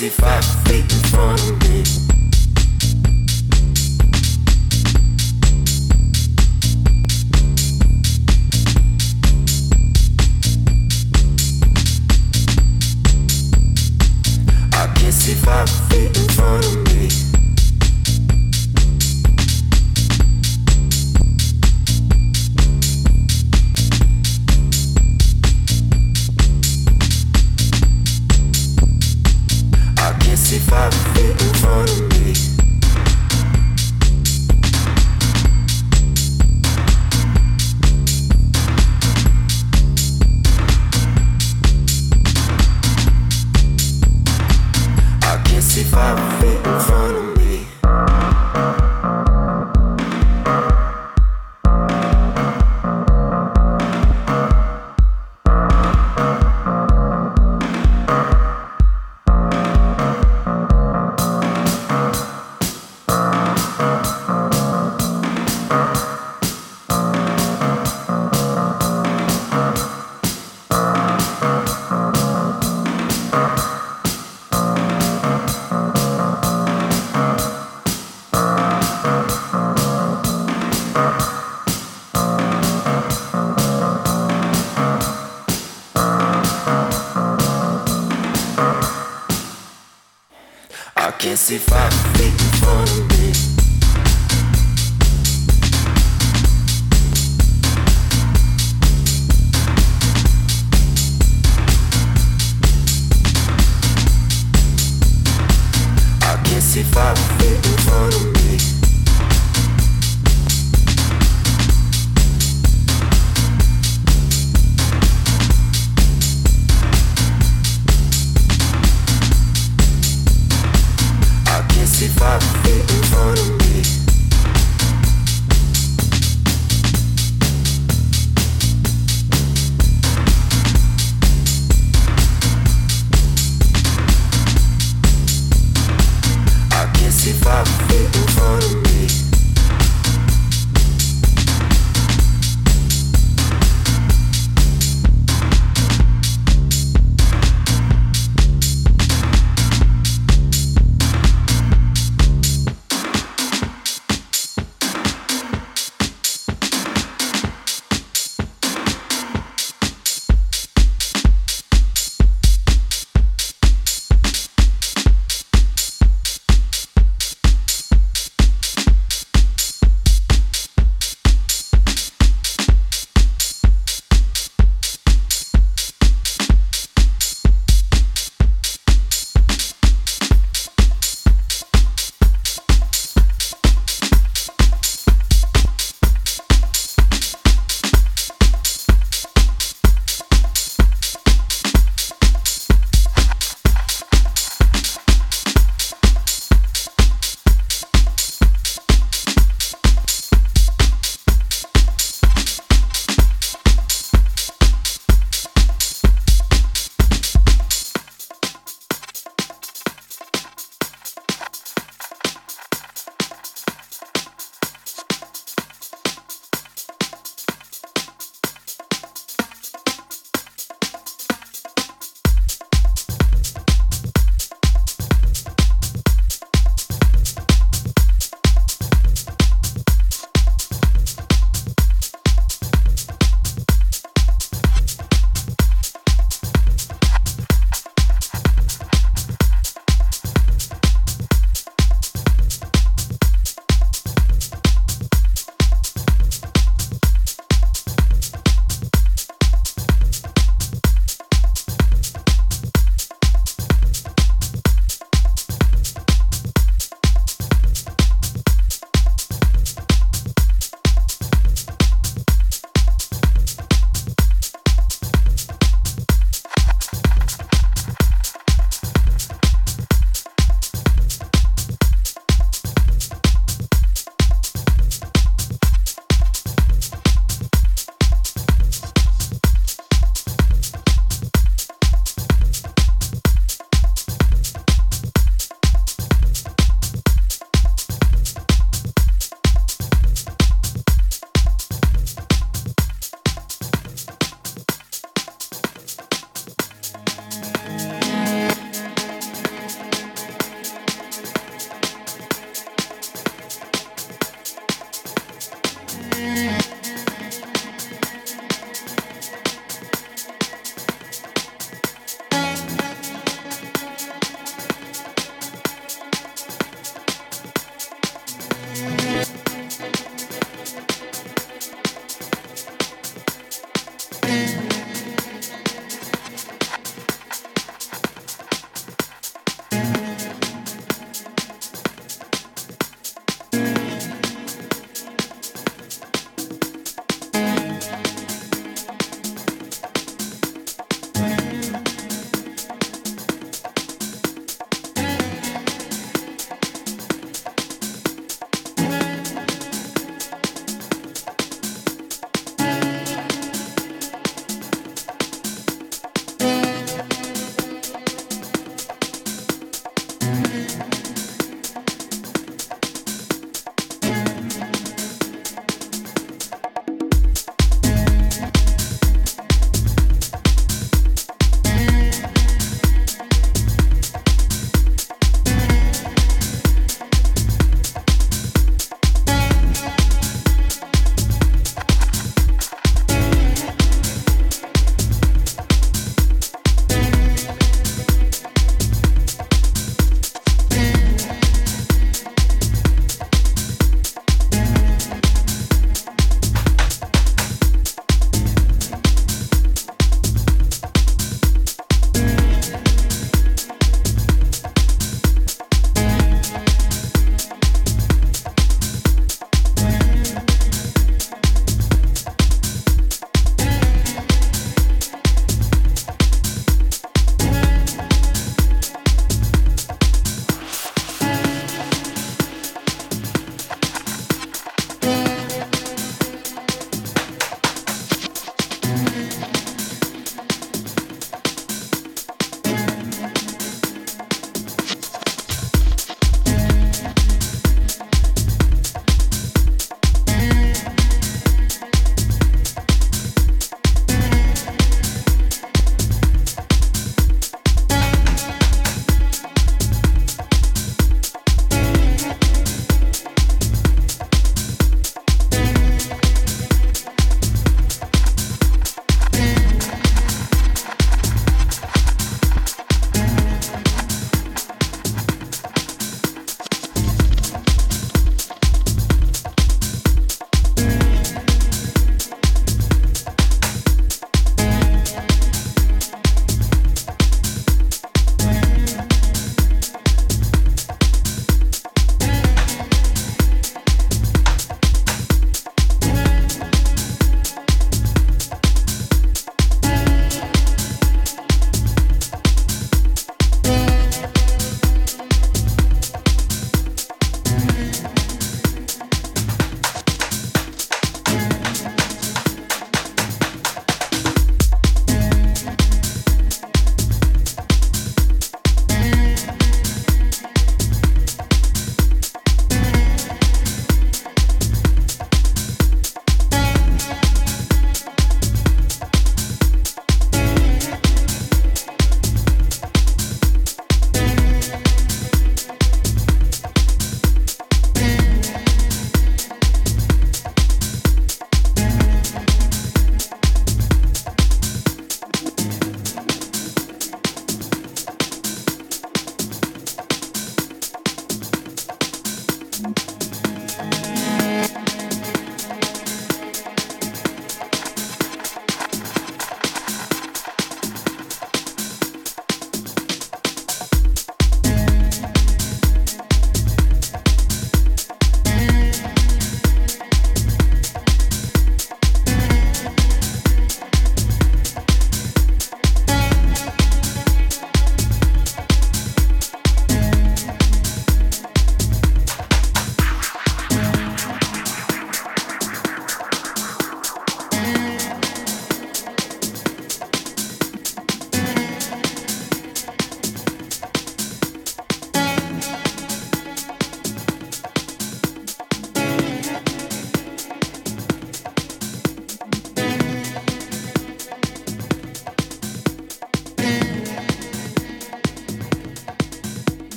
se faz.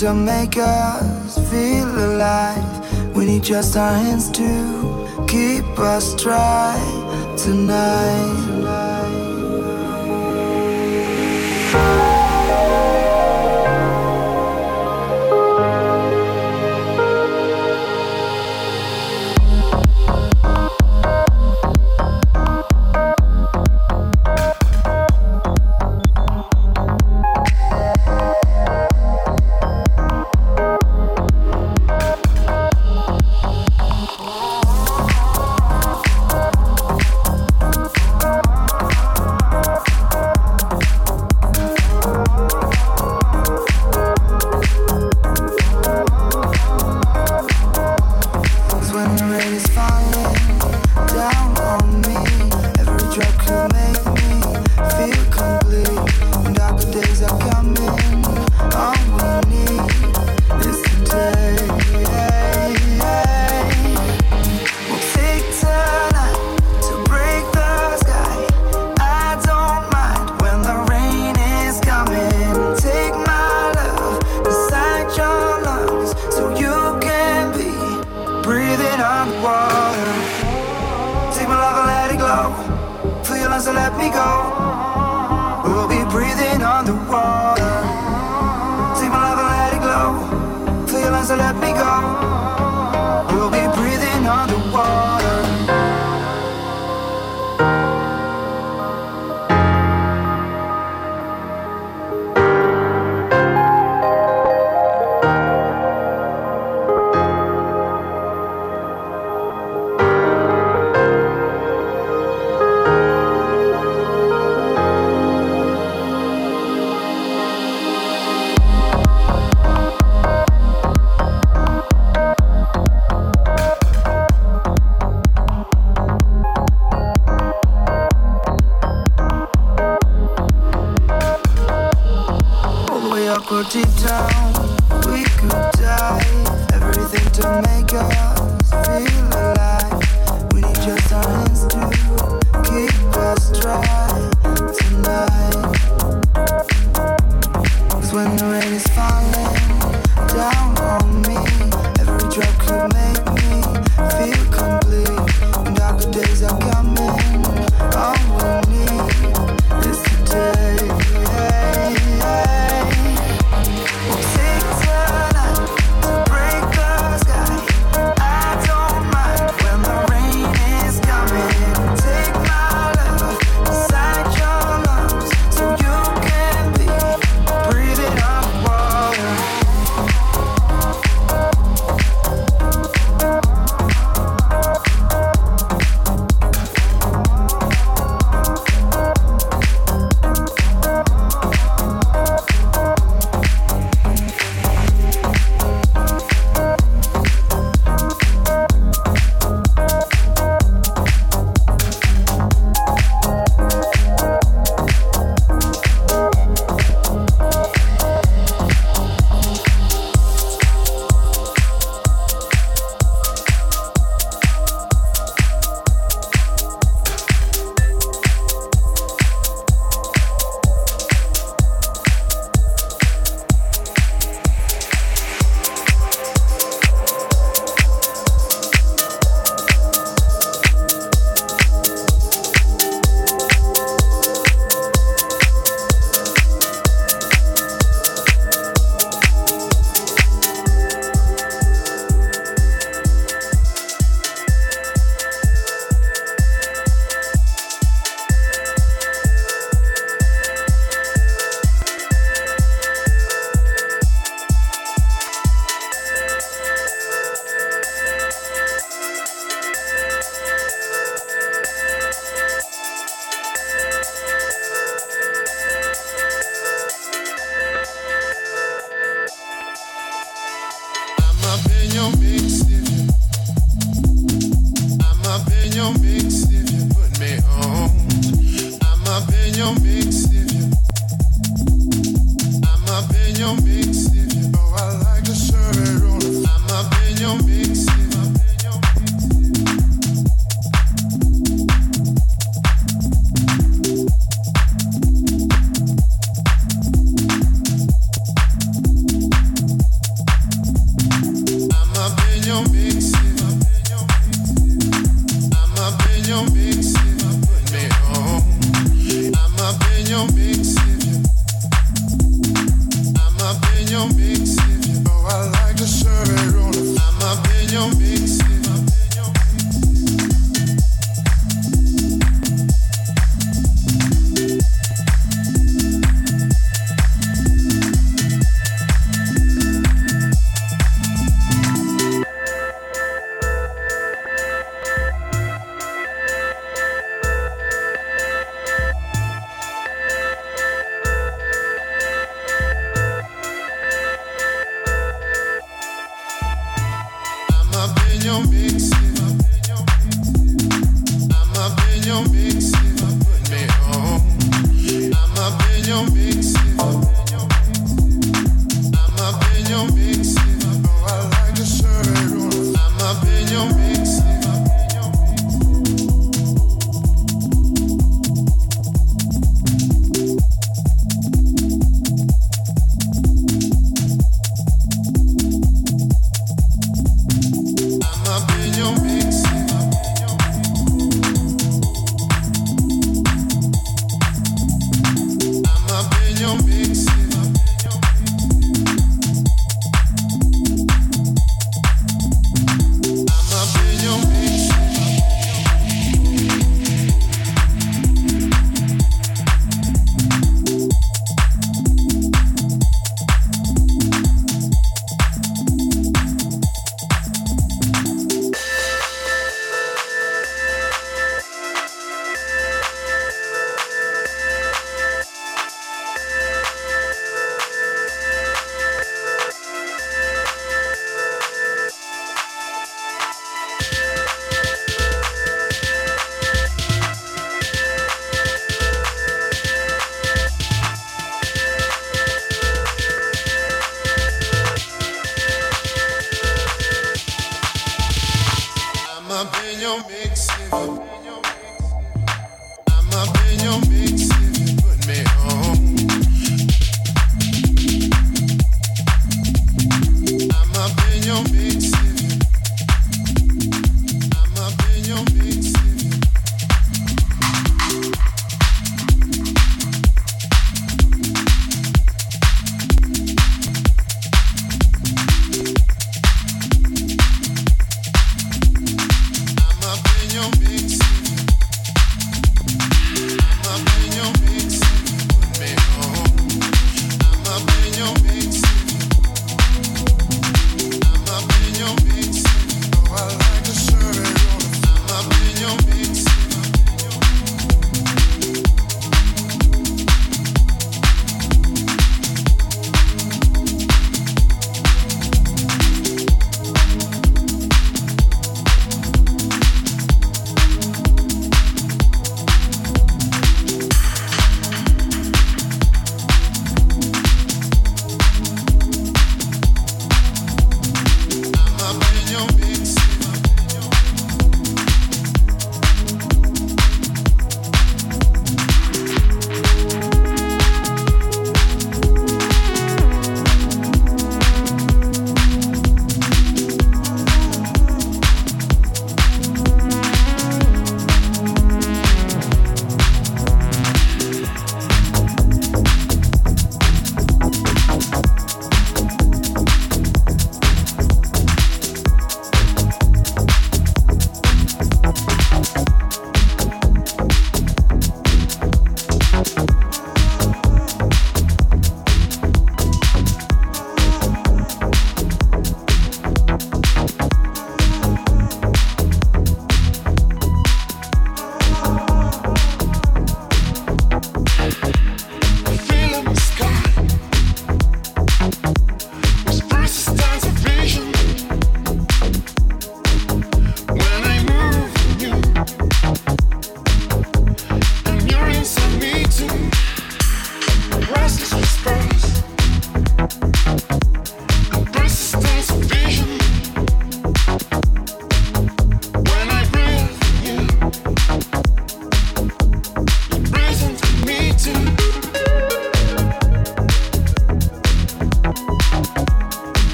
To make us feel alive. We need just our hands to keep us dry tonight.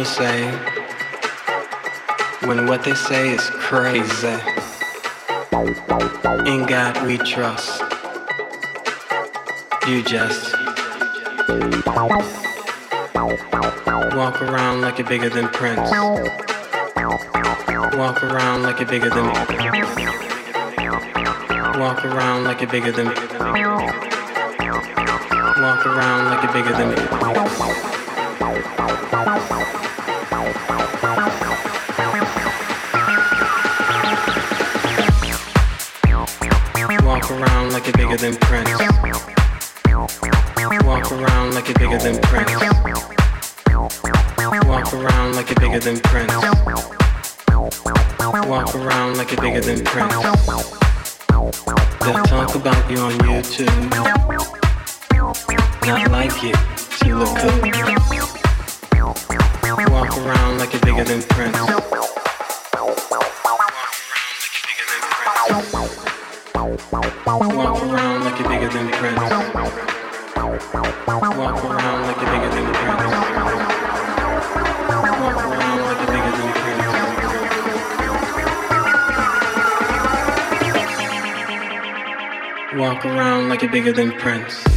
people say when what they say is crazy. In God we trust. You just walk around like you're bigger than Prince. Walk around like you're bigger than Walk around like you're bigger than Walk around like you're bigger than me. get them than Prince.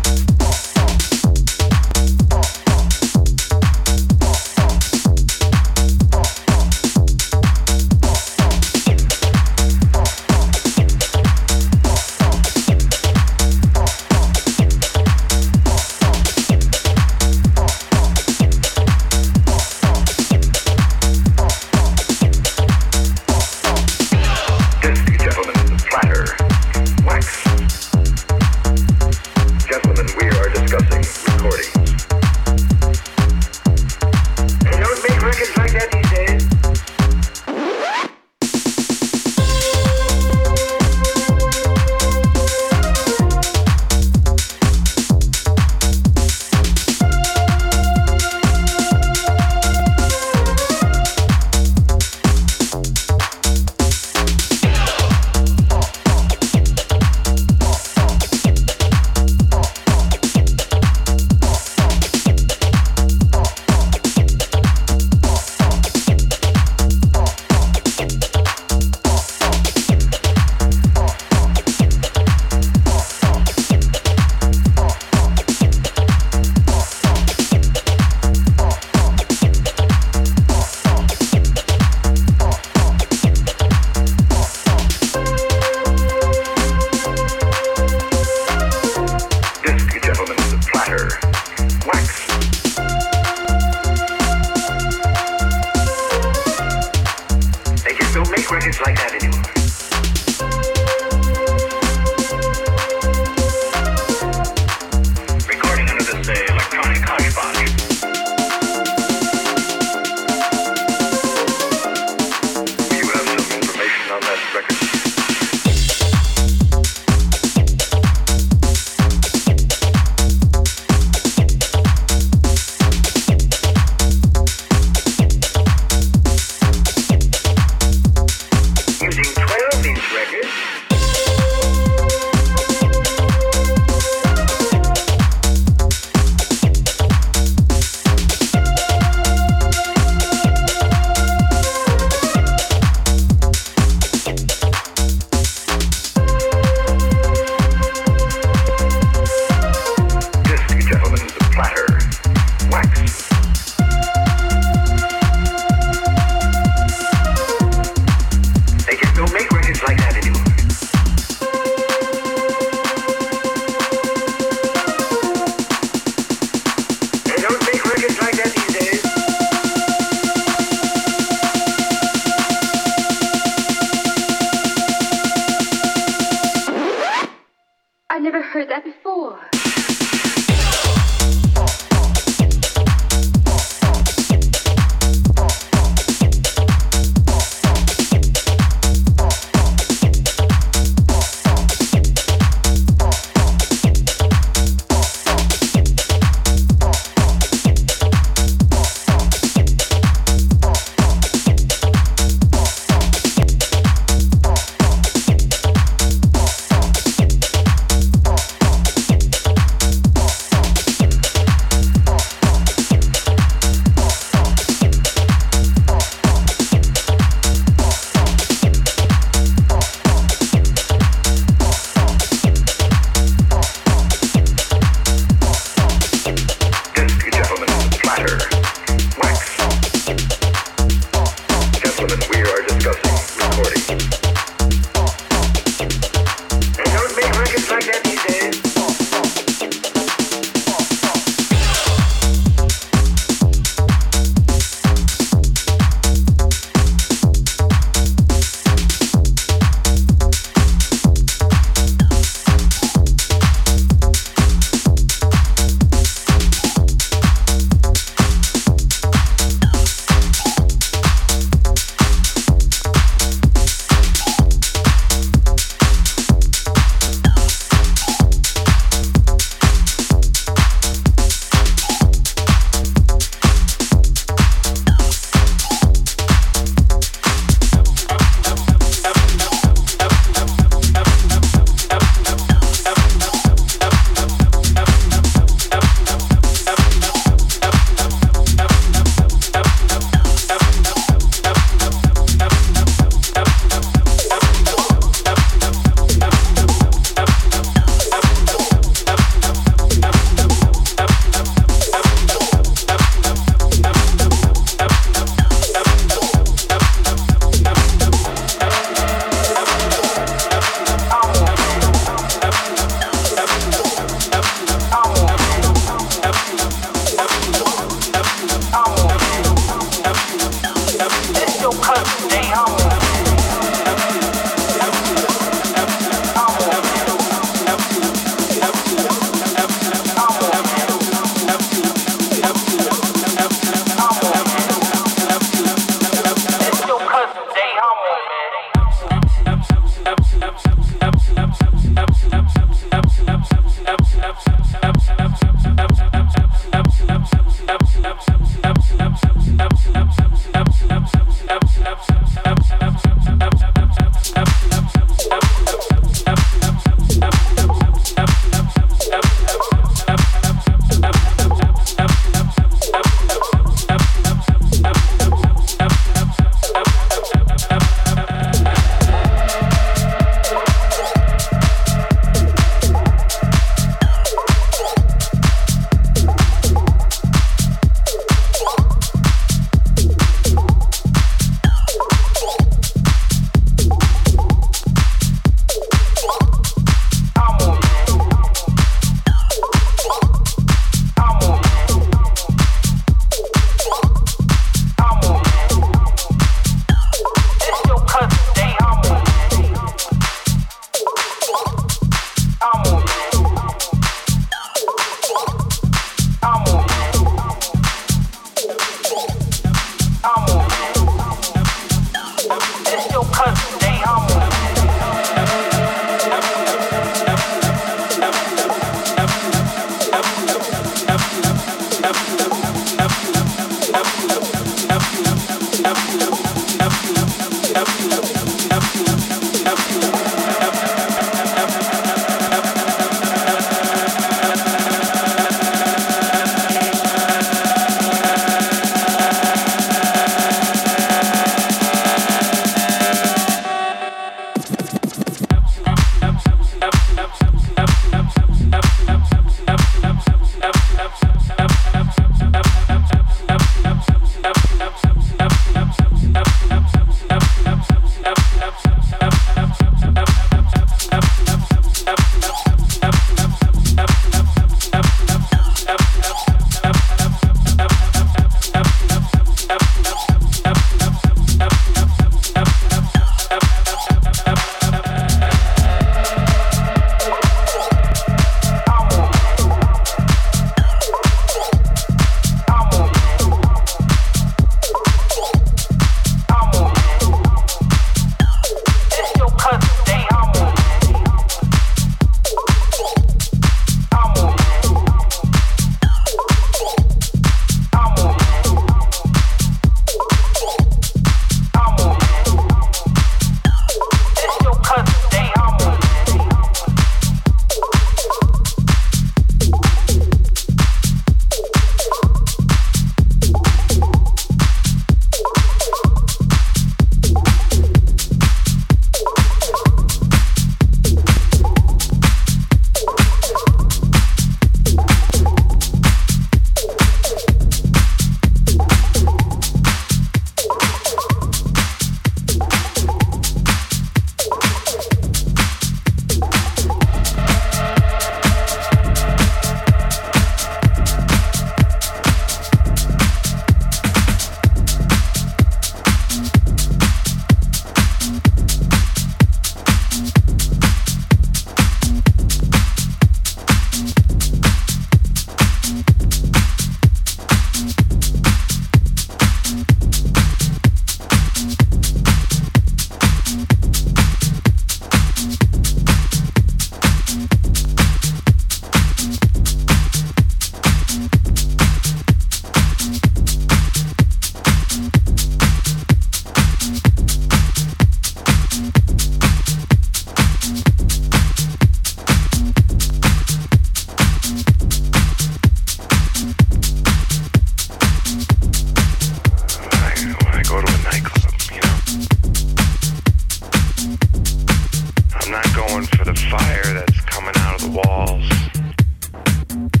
I'm not going for the fire that's coming out of the walls.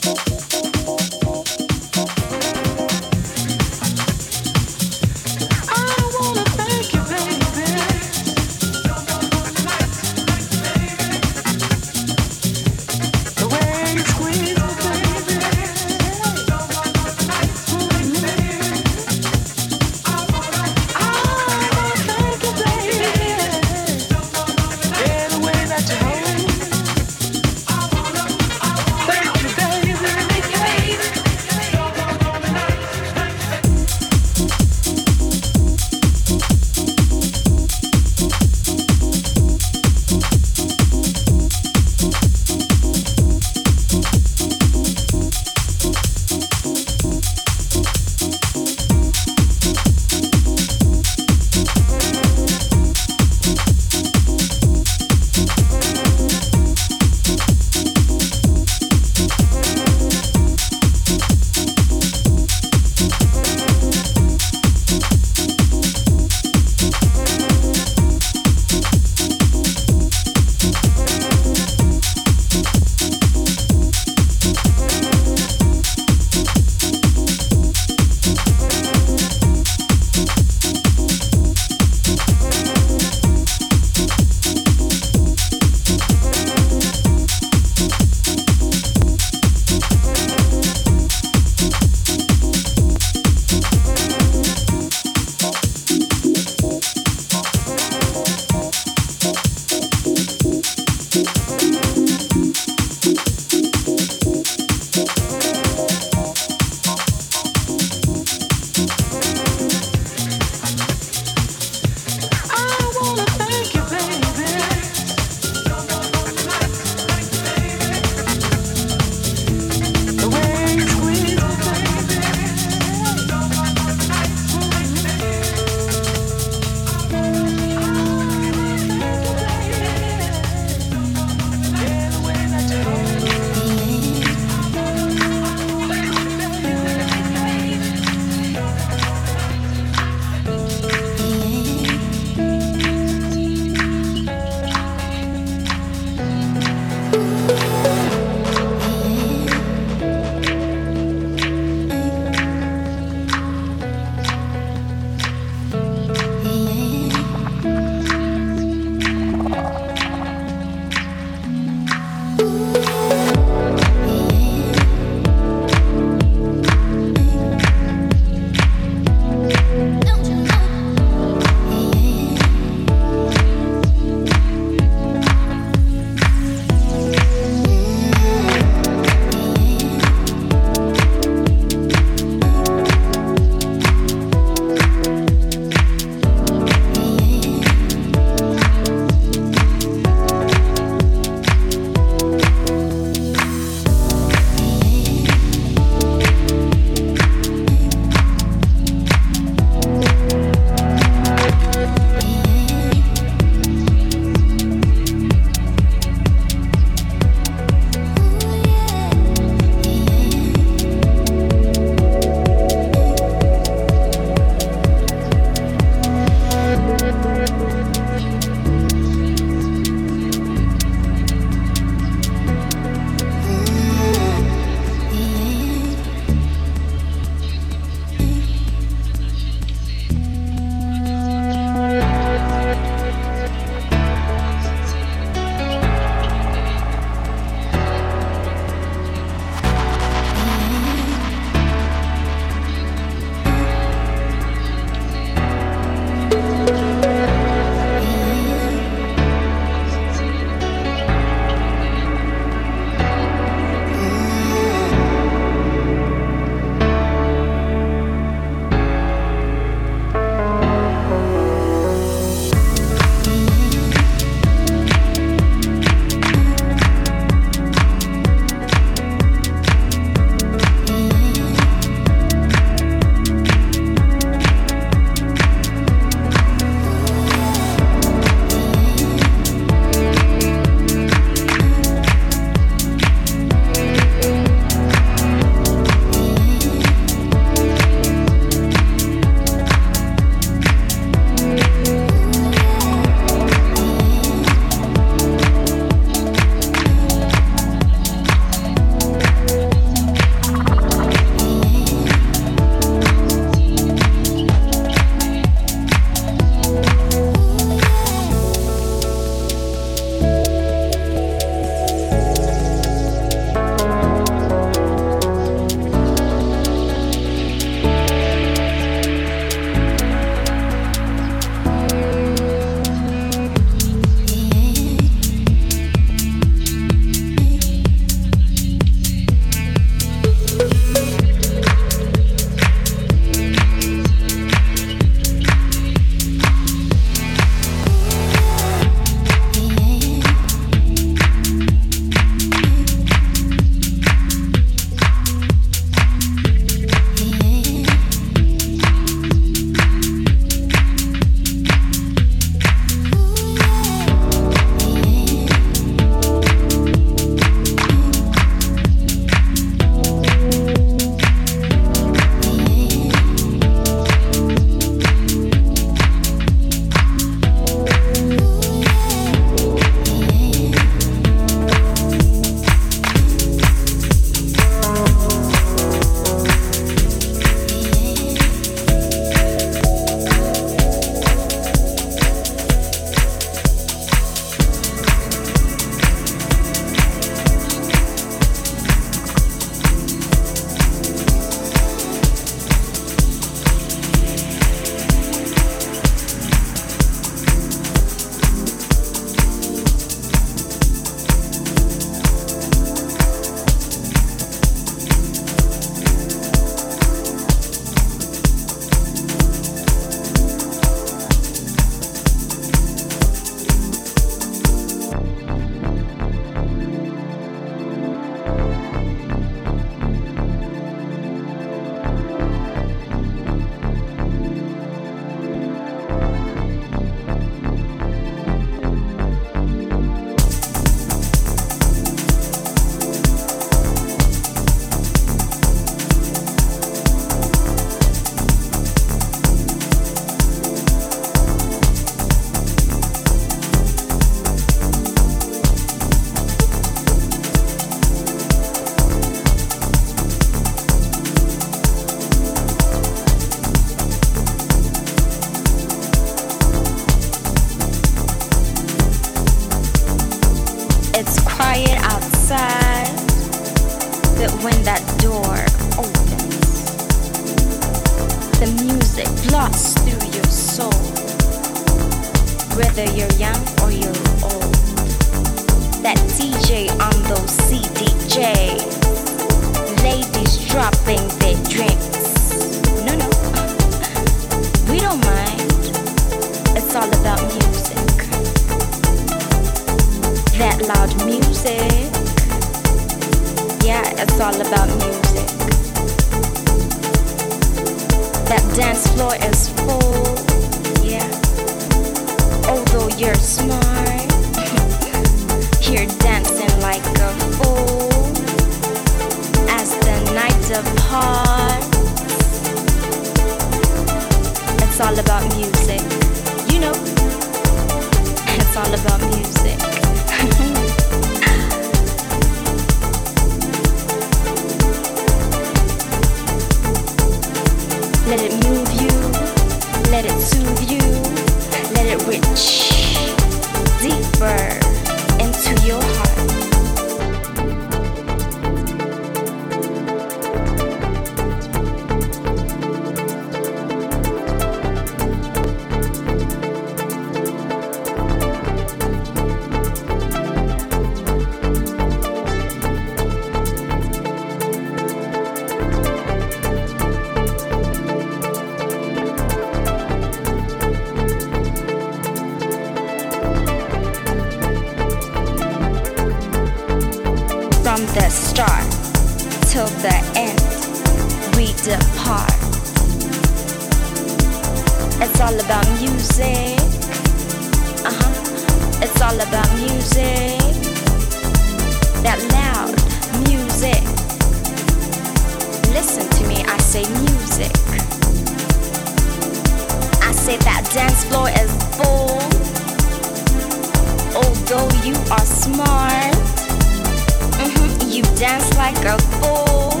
Dance like a fool.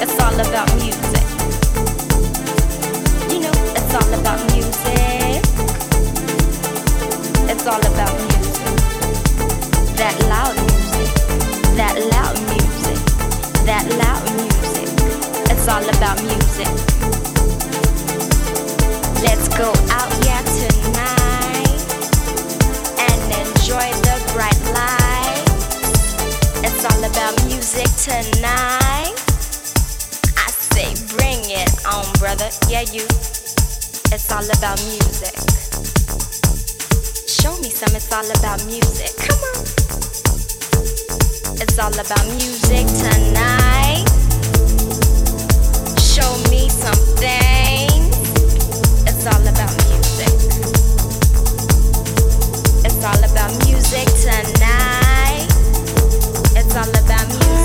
it's all about music. You know, it's all about music. It's all about music. That loud music. That loud music. That loud music. It's all about music. Let's go music tonight? I say, bring it on, brother. Yeah, you. It's all about music. Show me some, it's all about music. Come on. It's all about music tonight. Show me something. It's all about music. It's all about music tonight. It's all about music.